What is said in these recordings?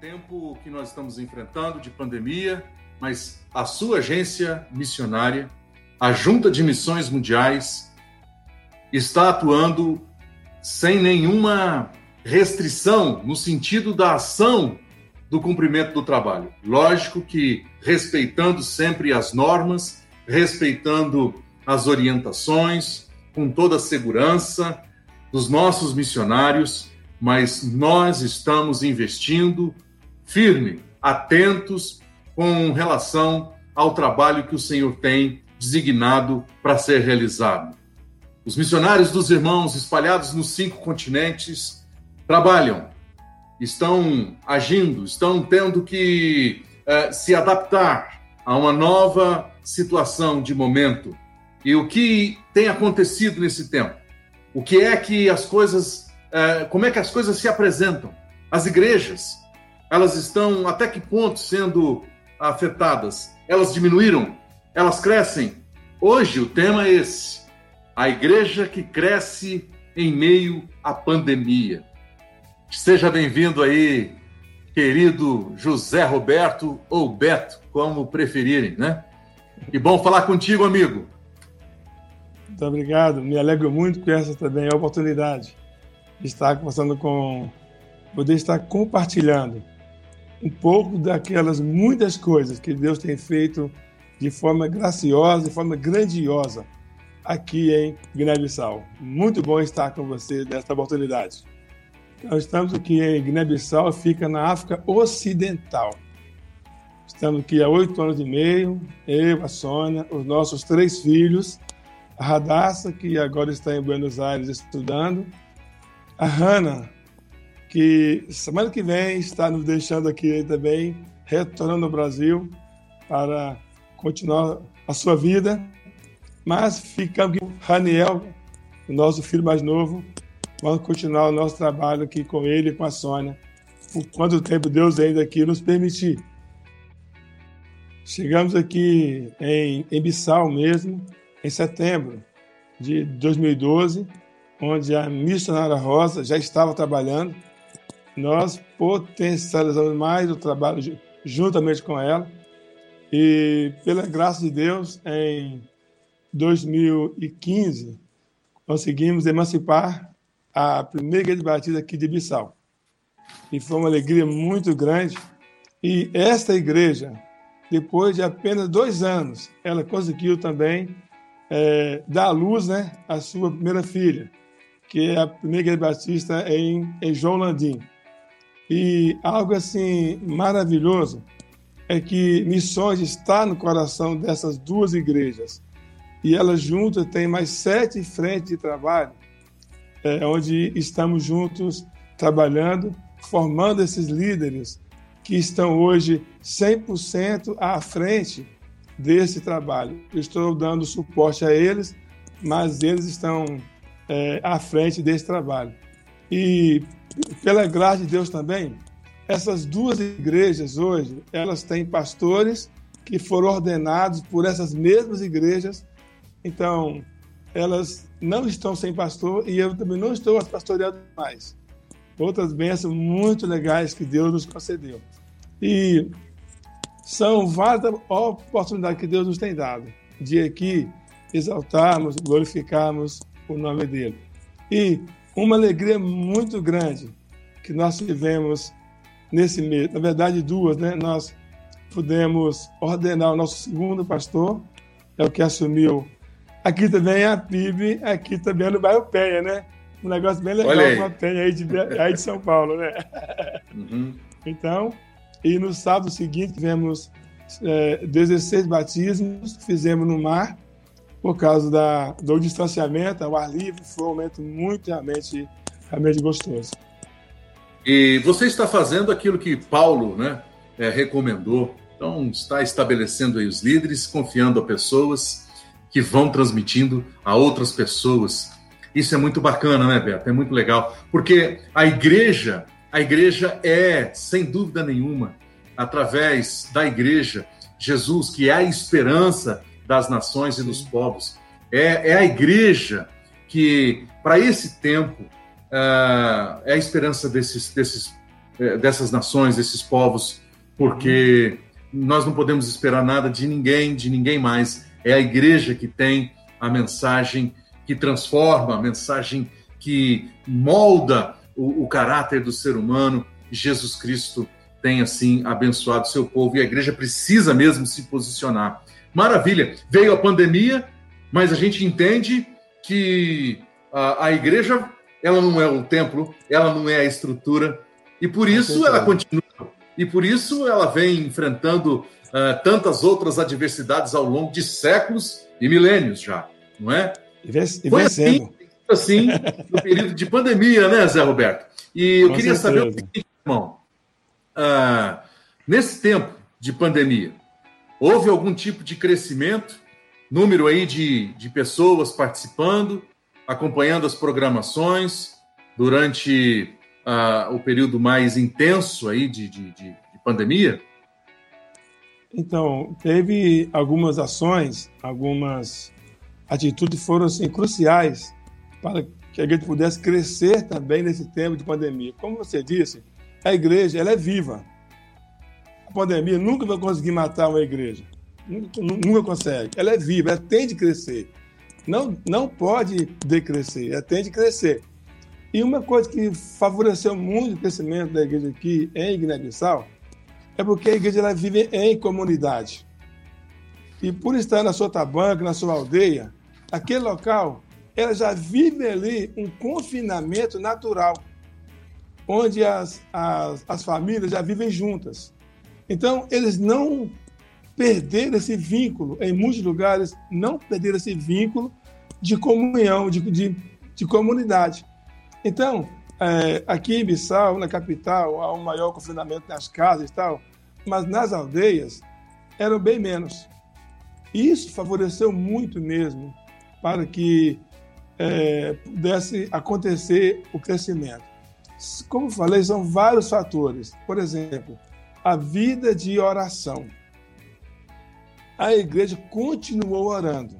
tempo que nós estamos enfrentando de pandemia, mas a sua agência missionária, a Junta de Missões Mundiais, está atuando sem nenhuma restrição no sentido da ação do cumprimento do trabalho. Lógico que respeitando sempre as normas, respeitando as orientações, com toda a segurança dos nossos missionários, mas nós estamos investindo firme, atentos com relação ao trabalho que o Senhor tem designado para ser realizado. Os missionários dos irmãos espalhados nos cinco continentes trabalham, estão agindo, estão tendo que uh, se adaptar a uma nova situação de momento. E o que tem acontecido nesse tempo? O que é que as coisas, uh, como é que as coisas se apresentam? As igrejas, elas estão até que ponto sendo afetadas? Elas diminuíram? Elas crescem? Hoje o tema é esse: a igreja que cresce em meio à pandemia. Seja bem-vindo aí, querido José Roberto ou Beto, como preferirem, né? E bom falar contigo, amigo. Muito obrigado. Me alegro muito com essa também a oportunidade de estar conversando com, poder estar compartilhando um pouco daquelas muitas coisas que Deus tem feito de forma graciosa, de forma grandiosa aqui em Guiné-Bissau. Muito bom estar com você nesta oportunidade. Nós estamos aqui em Guiné-Bissau, fica na África Ocidental. Estamos aqui há oito anos e meio, eu, a Sônia, os nossos três filhos, a Radassa, que agora está em Buenos Aires estudando, a Hanna, que semana que vem está nos deixando aqui também, retornando ao Brasil para continuar a sua vida, mas ficamos com Raniel, o nosso filho mais novo, Vamos continuar o nosso trabalho aqui com ele e com a Sônia, por quanto tempo Deus ainda aqui nos permitir. Chegamos aqui em, em Bissau mesmo, em setembro de 2012, onde a missionária Rosa já estava trabalhando. Nós potencializamos mais o trabalho juntamente com ela. E, pela graça de Deus, em 2015, conseguimos emancipar a primeira igreja batida aqui de Bissau. E foi uma alegria muito grande. E esta igreja, depois de apenas dois anos, ela conseguiu também é, dar à luz né, a sua primeira filha, que é a primeira igreja batista em, em João Landim. E algo assim maravilhoso é que missões está no coração dessas duas igrejas. E elas juntas têm mais sete frentes de trabalho é, onde estamos juntos trabalhando, formando esses líderes que estão hoje 100% à frente desse trabalho. Eu estou dando suporte a eles, mas eles estão é, à frente desse trabalho. E pela graça de Deus também, essas duas igrejas hoje, elas têm pastores que foram ordenados por essas mesmas igrejas. Então, elas não estão sem pastor e eu também não estou pastoreando mais. Outras bênçãos muito legais que Deus nos concedeu. E são várias oportunidades que Deus nos tem dado de aqui exaltarmos, glorificarmos o nome dele. E uma alegria muito grande que nós tivemos nesse mês, na verdade duas, né? Nós pudemos ordenar o nosso segundo pastor, é o que assumiu Aqui também é a PIB, aqui também é no bairro Penha, né? Um negócio bem legal com a Penha aí de, aí de São Paulo, né? Uhum. Então, e no sábado seguinte tivemos é, 16 batismos, fizemos no mar, por causa da, do distanciamento, ao ar livre, foi um momento muito realmente, realmente gostoso. E você está fazendo aquilo que Paulo né, é, recomendou, então está estabelecendo aí os líderes, confiando a pessoas que vão transmitindo a outras pessoas. Isso é muito bacana, né, Beto? É muito legal, porque a igreja, a igreja é, sem dúvida nenhuma, através da igreja, Jesus, que é a esperança das nações e dos povos, é, é a igreja que, para esse tempo, uh, é a esperança desses, desses é, dessas nações, desses povos, porque nós não podemos esperar nada de ninguém, de ninguém mais. É a igreja que tem a mensagem que transforma, a mensagem que molda o, o caráter do ser humano. Jesus Cristo tem, assim, abençoado seu povo e a igreja precisa mesmo se posicionar. Maravilha! Veio a pandemia, mas a gente entende que a, a igreja ela não é o templo, ela não é a estrutura, e por isso ela continua. E por isso ela vem enfrentando uh, tantas outras adversidades ao longo de séculos e milênios já, não é? E Foi assim, assim no período de pandemia, né, Zé Roberto? E eu Com queria certeza. saber o seguinte, irmão. Uh, nesse tempo de pandemia, houve algum tipo de crescimento? Número aí de, de pessoas participando, acompanhando as programações durante uh, o período mais intenso aí de, de, de, de pandemia? Então, teve algumas ações, algumas atitudes foram assim, cruciais para que a igreja pudesse crescer também nesse tempo de pandemia. Como você disse, a igreja ela é viva. A pandemia nunca vai conseguir matar uma igreja. Nunca, nunca consegue. Ela é viva, ela tem de crescer. Não, não pode decrescer, ela tem de crescer. E uma coisa que favoreceu muito o crescimento da igreja aqui em Guiné-Bissau é porque a igreja ela vive em comunidade. E por estar na sua tabanca, na sua aldeia, aquele local, ela já vive ali um confinamento natural, onde as, as, as famílias já vivem juntas. Então, eles não perderam esse vínculo, em muitos lugares, não perderam esse vínculo de comunhão, de, de, de comunidade. Então, é, aqui em Bissau, na capital, há um maior confinamento nas casas e tal, mas nas aldeias eram bem menos. Isso favoreceu muito mesmo para que é, pudesse acontecer o crescimento. Como falei, são vários fatores. Por exemplo, a vida de oração. A igreja continuou orando,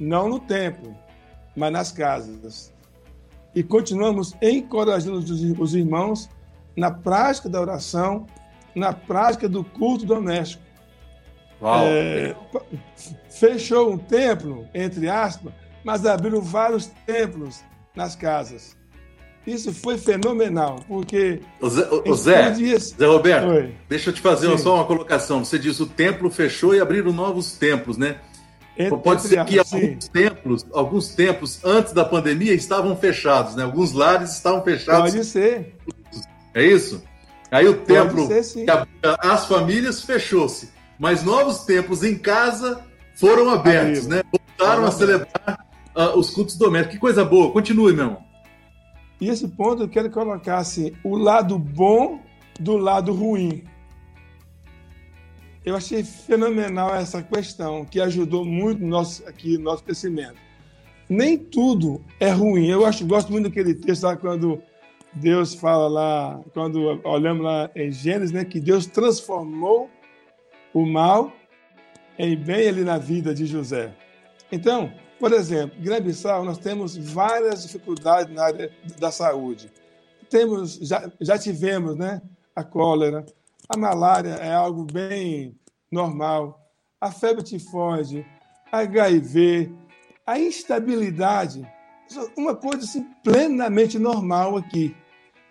não no templo, mas nas casas e continuamos encorajando os irmãos na prática da oração, na prática do culto doméstico. É, fechou um templo, entre aspas, mas abriram vários templos nas casas. Isso foi fenomenal, porque. O Zé, o Zé, dias... Zé Roberto, Oi. deixa eu te fazer Sim. só uma colocação. Você disse o templo fechou e abriram novos templos, né? Entre, Pode ser que alguns templos, alguns templos antes da pandemia estavam fechados, né? Alguns lares estavam fechados. Pode ser. É isso? Aí o templo ser, que as famílias fechou-se, mas novos templos em casa foram abertos, né? Voltaram a celebrar uh, os cultos domésticos. Que coisa boa. Continue, meu irmão. E esse ponto eu quero colocar assim, o lado bom do lado ruim. Eu achei fenomenal essa questão, que ajudou muito nosso, aqui no nosso crescimento. Nem tudo é ruim. Eu acho, gosto muito daquele texto lá quando Deus fala lá, quando olhamos lá em Gênesis, né, que Deus transformou o mal em bem ali na vida de José. Então, por exemplo, em Guiné-Bissau nós temos várias dificuldades na área da saúde. Temos, já, já tivemos, né, a cólera, a malária é algo bem normal. A febre tifoide, HIV, a instabilidade, uma coisa assim, plenamente normal aqui.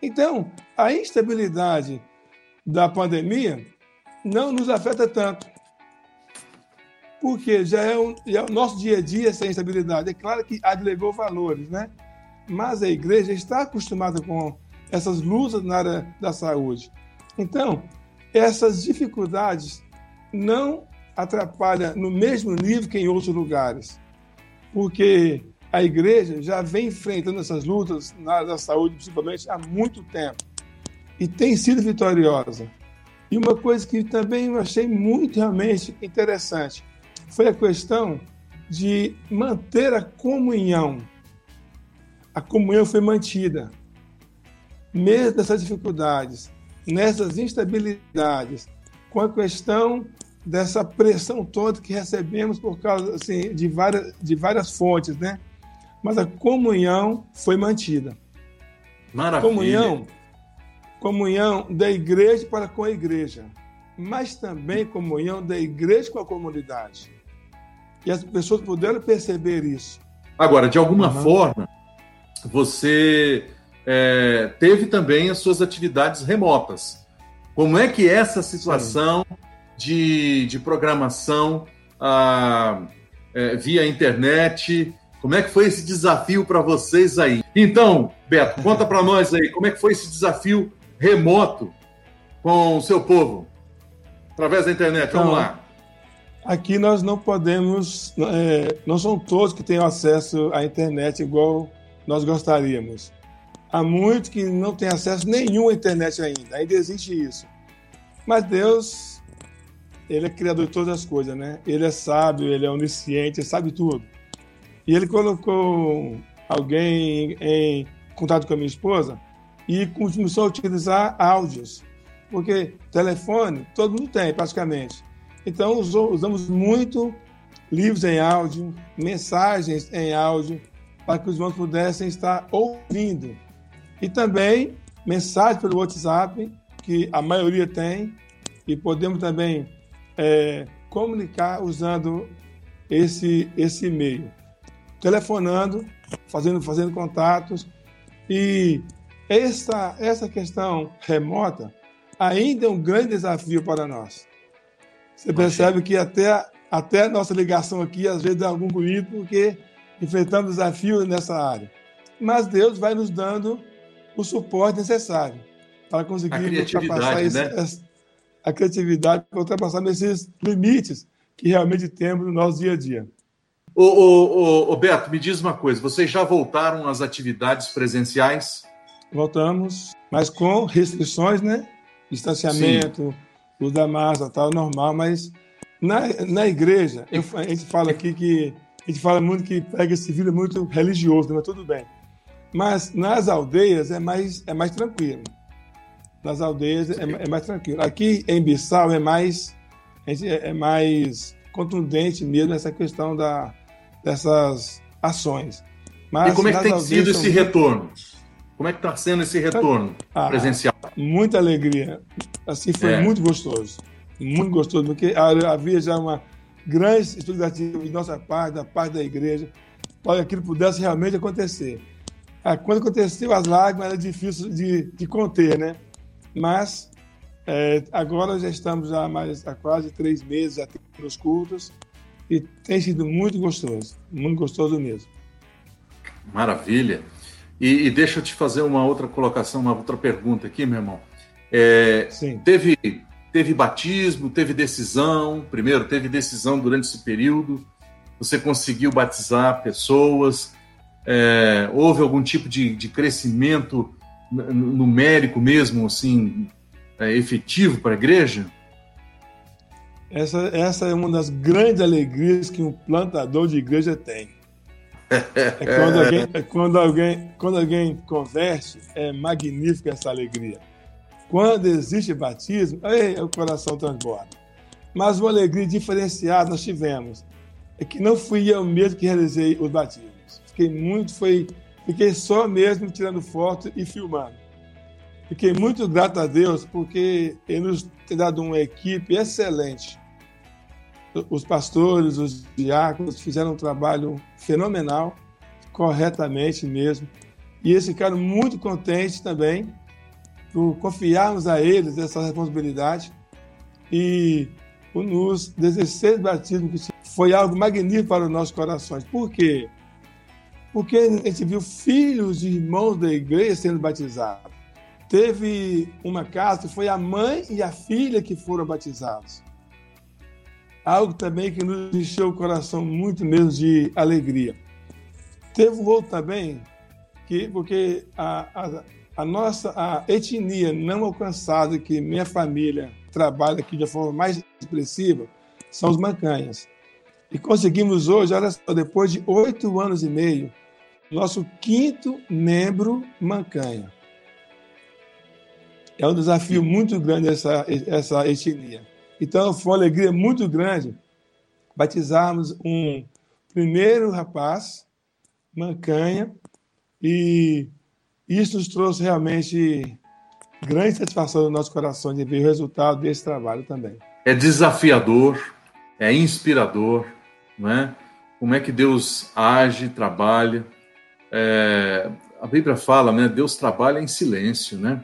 Então, a instabilidade da pandemia não nos afeta tanto. Porque já é, um, já é o nosso dia a dia essa instabilidade. É claro que agregou valores, né? Mas a igreja está acostumada com essas lutas na área da saúde. Então, essas dificuldades não atrapalham no mesmo nível que em outros lugares, porque a igreja já vem enfrentando essas lutas na área da saúde, principalmente, há muito tempo, e tem sido vitoriosa. E uma coisa que também eu achei muito realmente interessante foi a questão de manter a comunhão. A comunhão foi mantida, mesmo nessas dificuldades, nessas instabilidades, com a questão dessa pressão toda que recebemos por causa assim, de, várias, de várias fontes, né? Mas a comunhão foi mantida. Maravilha. Comunhão comunhão da igreja para com a igreja, mas também comunhão da igreja com a comunidade. E as pessoas puderam perceber isso. Agora, de alguma uhum. forma, você é, teve também as suas atividades remotas. Como é que é essa situação de, de programação ah, é, via internet? Como é que foi esse desafio para vocês aí? Então, Beto, conta para nós aí, como é que foi esse desafio remoto com o seu povo? Através da internet, vamos então, lá. Aqui nós não podemos, é, não são todos que têm acesso à internet igual nós gostaríamos. Há muitos que não têm acesso nenhum à internet ainda, ainda existe isso. Mas Deus, Ele é criador de todas as coisas, né? Ele é sábio, Ele é onisciente, Ele sabe tudo. E Ele colocou alguém em contato com a minha esposa e começou a utilizar áudios, porque telefone todo mundo tem praticamente. Então usamos muito livros em áudio, mensagens em áudio, para que os irmãos pudessem estar ouvindo. E também mensagens pelo WhatsApp, que a maioria tem, e podemos também é, comunicar usando esse, esse e-mail. Telefonando, fazendo, fazendo contatos, e essa, essa questão remota ainda é um grande desafio para nós. Você percebe que até, até a nossa ligação aqui, às vezes, dá algum ruído, porque enfrentamos desafios nessa área. Mas Deus vai nos dando o suporte necessário para conseguir ultrapassar esse, né? a criatividade, para ultrapassar esses limites que realmente temos no nosso dia a dia. Ô, ô, ô, Beto, me diz uma coisa: vocês já voltaram às atividades presenciais? Voltamos, mas com restrições, né? Distanciamento, Sim. Uso da máscara, tal, normal, mas na, na igreja, eu, a gente fala aqui que a gente fala muito que pega esse é muito religioso, mas tudo bem. Mas nas aldeias é mais, é mais tranquilo. Nas aldeias é, é mais tranquilo. Aqui em Bissau é mais, é, é mais contundente mesmo essa questão da, dessas ações. Mas e como é que tem sido esse retorno? Como é que está sendo esse retorno ah, presencial? Muita alegria. Assim, foi é. muito gostoso. Muito gostoso, porque havia já uma grande expectativa de nossa parte, da parte da igreja, para que aquilo pudesse realmente acontecer. Ah, quando aconteceu as lágrimas, era difícil de, de conter, né? Mas é, agora já estamos há, mais, há quase três meses nos cultos e tem sido muito gostoso, muito gostoso mesmo. Maravilha. E, e deixa eu te fazer uma outra colocação, uma outra pergunta aqui, meu irmão. É. Teve, teve batismo, teve decisão. Primeiro, teve decisão durante esse período. Você conseguiu batizar pessoas é, houve algum tipo de, de crescimento numérico mesmo, assim, é, efetivo para a igreja? Essa, essa é uma das grandes alegrias que um plantador de igreja tem. É quando alguém, é quando alguém, quando alguém converte, é magnífica essa alegria. Quando existe batismo, o coração transborda. Mas uma alegria diferenciada nós tivemos. É que não fui eu mesmo que realizei o batismo fiquei muito, foi, fiquei só mesmo tirando foto e filmando. Fiquei muito grato a Deus porque Ele nos tem dado uma equipe excelente. Os pastores, os diáconos fizeram um trabalho fenomenal, corretamente mesmo. E eles ficaram muito contentes também por confiarmos a eles essa responsabilidade. E nos 16 batismos foi algo magnífico para os nossos corações. Por quê? porque a gente viu filhos e irmãos da igreja sendo batizados. Teve uma casa que foi a mãe e a filha que foram batizados. Algo também que nos encheu o coração muito mesmo de alegria. Teve um outro também, que, porque a, a, a nossa a etnia não alcançada, que minha família trabalha aqui de forma mais expressiva, são os mancanhas. E conseguimos hoje, olha só, depois de oito anos e meio, nosso quinto membro mancanha. É um desafio muito grande essa, essa etnia. Então, foi uma alegria muito grande batizarmos um primeiro rapaz, mancanha, e isso nos trouxe realmente grande satisfação no nosso coração de ver o resultado desse trabalho também. É desafiador, é inspirador, não é? Como é que Deus age, trabalha. É, a Bíblia fala, né? Deus trabalha em silêncio, né?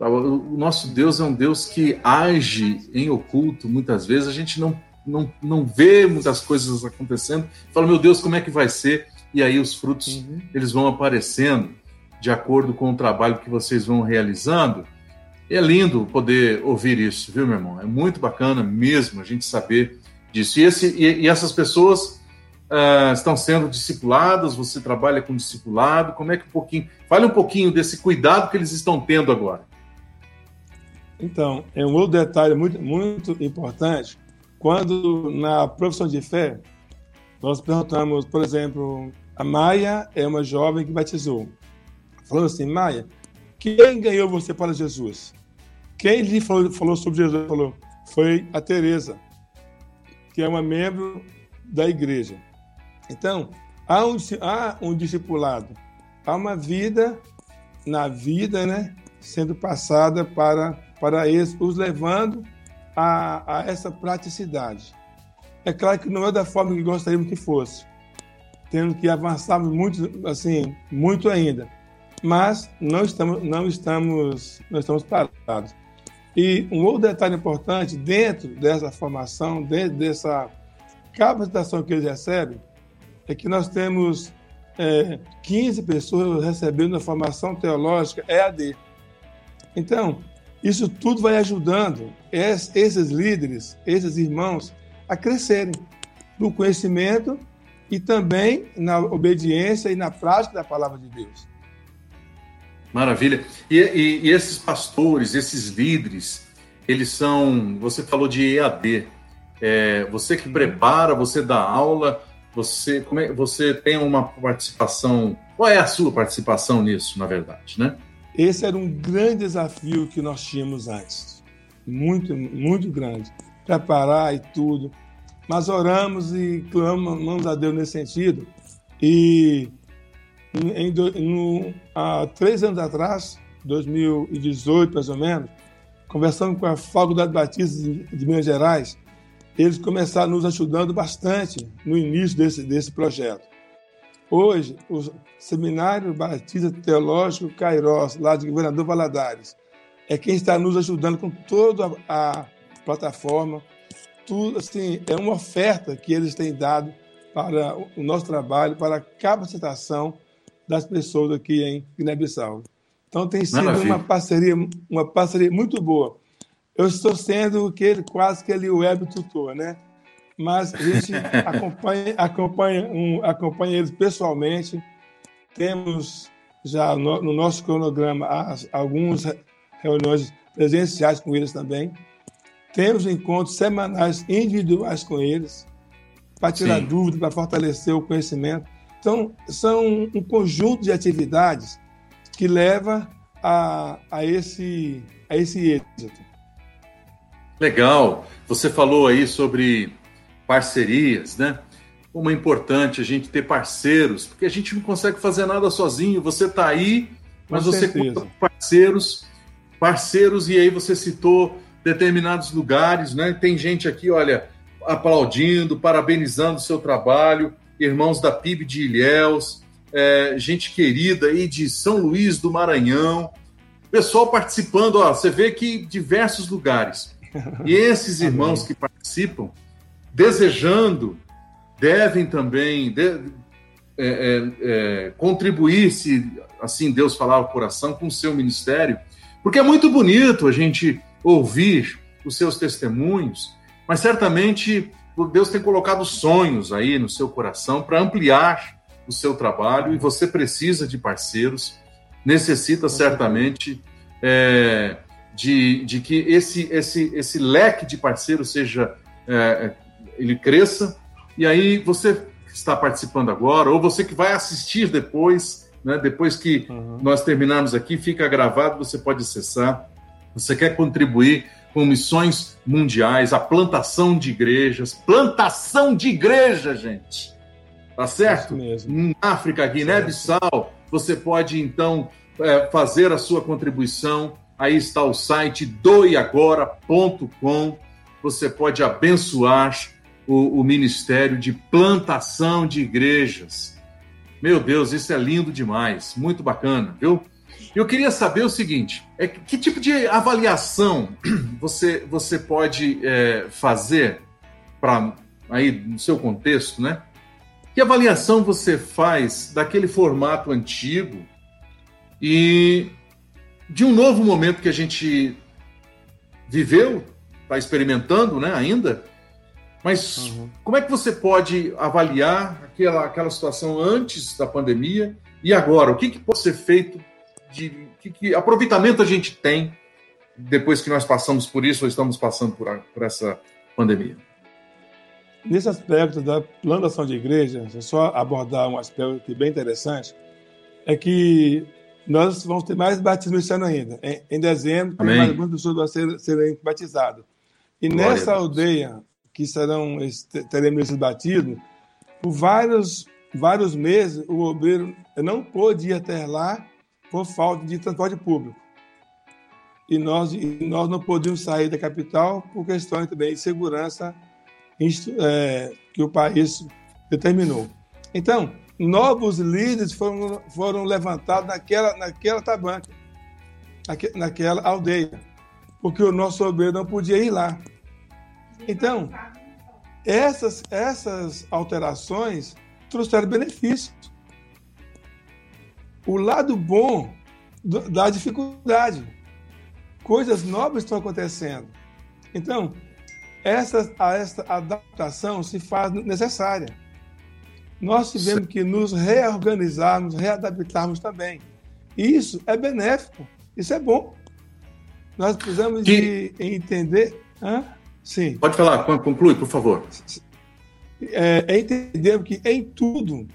O nosso Deus é um Deus que age em oculto, muitas vezes a gente não, não, não vê muitas coisas acontecendo. Fala, meu Deus, como é que vai ser? E aí os frutos uhum. eles vão aparecendo de acordo com o trabalho que vocês vão realizando. É lindo poder ouvir isso, viu, meu irmão? É muito bacana mesmo a gente saber disso. E, esse, e, e essas pessoas uh, estão sendo discipuladas, você trabalha com discipulado, como é que um pouquinho. Fale um pouquinho desse cuidado que eles estão tendo agora. Então, é um outro detalhe muito, muito importante. Quando na profissão de fé, nós perguntamos, por exemplo, a Maia é uma jovem que batizou. Falou assim, Maia, quem ganhou você para Jesus? Quem lhe falou, falou sobre Jesus? Falou, foi a Teresa, que é uma membro da igreja. Então, há um, há um discipulado, há uma vida na vida, né, sendo passada para, para eles, os levando a, a essa praticidade. É claro que não é da forma que gostaríamos que fosse, tendo que avançar muito, assim, muito ainda, mas não estamos, não estamos, não estamos parados. E um outro detalhe importante dentro dessa formação, dentro dessa capacitação que eles recebem, é que nós temos é, 15 pessoas recebendo a formação teológica EAD. Então, isso tudo vai ajudando esses líderes, esses irmãos, a crescerem no conhecimento e também na obediência e na prática da palavra de Deus. Maravilha. E, e, e esses pastores, esses líderes, eles são. Você falou de EAD. É, você que prepara, você dá aula, você, como é, você tem uma participação. Qual é a sua participação nisso, na verdade, né? Esse era um grande desafio que nós tínhamos antes. Muito, muito grande. Preparar e tudo. Mas oramos e clamamos a Deus nesse sentido. E em, no, há três anos atrás, 2018 mais ou menos, conversando com a Faculdade Batista de Minas Gerais, eles começaram nos ajudando bastante no início desse, desse projeto. Hoje, o Seminário Batista Teológico Cairós, lá de Governador Valadares, é quem está nos ajudando com toda a, a plataforma. Tudo, assim, é uma oferta que eles têm dado para o nosso trabalho, para a capacitação das pessoas aqui em Guiné-Bissau. Então tem sido Maravilha. uma parceria, uma parceria muito boa eu estou sendo que quase que ele web tutor, né? Mas a gente acompanha, acompanha, um, acompanha eles pessoalmente. Temos já no, no nosso cronograma as, algumas reuniões presenciais com eles também. Temos encontros semanais individuais com eles para tirar dúvidas, para fortalecer o conhecimento. Então, são um conjunto de atividades que leva a, a, esse, a esse êxito. Legal. Você falou aí sobre parcerias, né? Como é importante a gente ter parceiros, porque a gente não consegue fazer nada sozinho. Você está aí, mas Com você conta com parceiros, parceiros, e aí você citou determinados lugares, né? Tem gente aqui, olha, aplaudindo, parabenizando o seu trabalho, irmãos da PIB de Ilhéus, é, gente querida aí de São Luís do Maranhão, pessoal participando, ó, você vê que diversos lugares. E esses irmãos que participam, desejando, devem também de, é, é, é, contribuir, se assim Deus falar o coração, com o seu ministério, porque é muito bonito a gente ouvir os seus testemunhos, mas certamente Deus tem colocado sonhos aí no seu coração para ampliar o seu trabalho e você precisa de parceiros, necessita certamente é, de, de que esse, esse, esse leque de parceiros seja é, é, ele cresça. E aí você que está participando agora, ou você que vai assistir depois, né, depois que uhum. nós terminarmos aqui, fica gravado, você pode acessar. Você quer contribuir com missões mundiais, a plantação de igrejas, plantação de igreja, gente. Tá certo? Em África, Guiné-Bissau, você pode então é, fazer a sua contribuição aí está o site doiagora.com. Você pode abençoar o, o ministério de plantação de igrejas. Meu Deus, isso é lindo demais, muito bacana, viu? Eu queria saber o seguinte: é, que tipo de avaliação você, você pode é, fazer para aí no seu contexto, né? Que avaliação você faz daquele formato antigo e de um novo momento que a gente viveu, está experimentando, né, ainda? Mas uhum. como é que você pode avaliar aquela, aquela situação antes da pandemia e agora? O que, que pode ser feito? De que, que aproveitamento a gente tem depois que nós passamos por isso ou estamos passando por, por essa pandemia? Nesse aspecto da plantação de igreja, só abordar um aspecto bem interessante, é que nós vamos ter mais batismo esse ano ainda. Em, em dezembro, tem mais algumas pessoas vão ser, serem batizadas. E Glória nessa aldeia que serão teremos esses batismos, por vários, vários meses o obreiro não pôde ir até lá por falta de transporte público. E nós, e nós não podíamos sair da capital por questões também de segurança é, que o país determinou. Então, novos líderes foram, foram levantados naquela, naquela tabanca, naquela aldeia, porque o nosso obreiro não podia ir lá. Então, essas, essas alterações trouxeram benefícios. O lado bom da dificuldade. Coisas novas estão acontecendo. Então, essa, essa adaptação se faz necessária. Nós tivemos que nos reorganizarmos, readaptarmos também. Isso é benéfico, isso é bom. Nós precisamos de entender. Hã? Sim. Pode falar, conclui, por favor. É, é entender que em tudo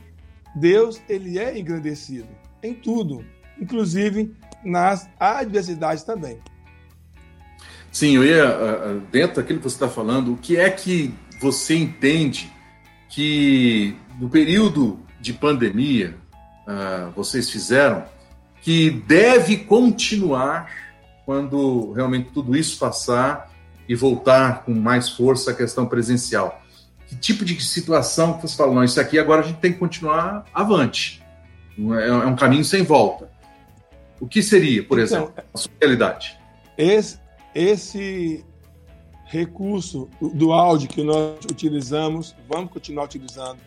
Deus ele é engrandecido, em tudo, inclusive nas adversidades também. Sim, eu ia dentro daquilo que você está falando, o que é que você entende que no período de pandemia uh, vocês fizeram que deve continuar quando realmente tudo isso passar e voltar com mais força a questão presencial? Que tipo de situação que você fala, não, isso aqui agora a gente tem que continuar avante. É, é um caminho sem volta. O que seria, por então, exemplo, a sua realidade? Esse, esse recurso do áudio que nós utilizamos, vamos continuar utilizando,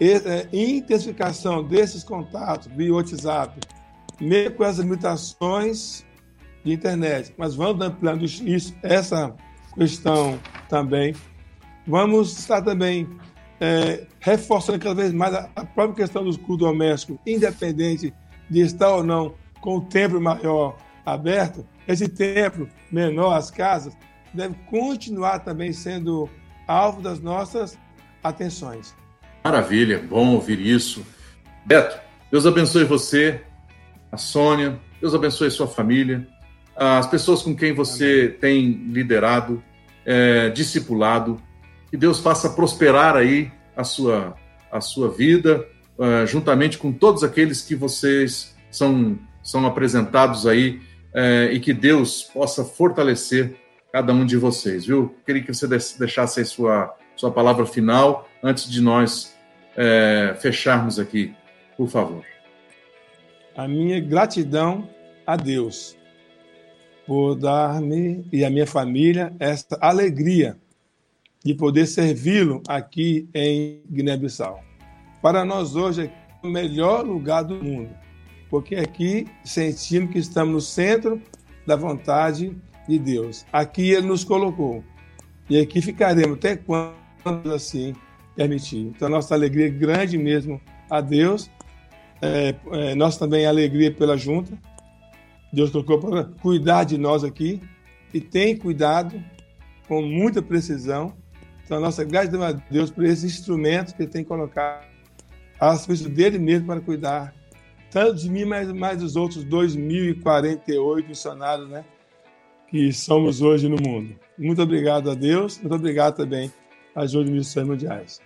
e, é, intensificação desses contatos via WhatsApp, mesmo com as limitações de internet, mas vamos ampliando isso, essa questão também. Vamos estar também é, reforçando cada vez mais a, a própria questão dos cultos domésticos, independente de estar ou não com o templo maior aberto, esse templo menor, as casas, deve continuar também sendo alvo das nossas atenções. Maravilha, bom ouvir isso. Beto, Deus abençoe você, a Sônia, Deus abençoe sua família, as pessoas com quem você tem liderado, é, discipulado, que Deus faça prosperar aí a sua, a sua vida, é, juntamente com todos aqueles que vocês são, são apresentados aí, é, e que Deus possa fortalecer cada um de vocês, viu? Queria que você deixasse aí sua, sua palavra final antes de nós é, fecharmos aqui, por favor. A minha gratidão a Deus por dar-me e a minha família esta alegria de poder servi-lo aqui em Guiné-Bissau. Para nós hoje é o melhor lugar do mundo, porque aqui sentimos que estamos no centro da vontade de Deus. Aqui ele nos colocou. E aqui ficaremos até quando assim permitir. Então, nossa alegria é grande mesmo a Deus. É, é, nós também alegria pela junta, Deus colocou para cuidar de nós aqui e tem cuidado com muita precisão. Então, a nossa gratidão a Deus por esses instrumentos que Ele tem colocado a serviço dele mesmo para cuidar, tanto de mim, mas mais dos outros 2.048 missionários né, que somos hoje no mundo. Muito obrigado a Deus, muito obrigado também às missões mundiais.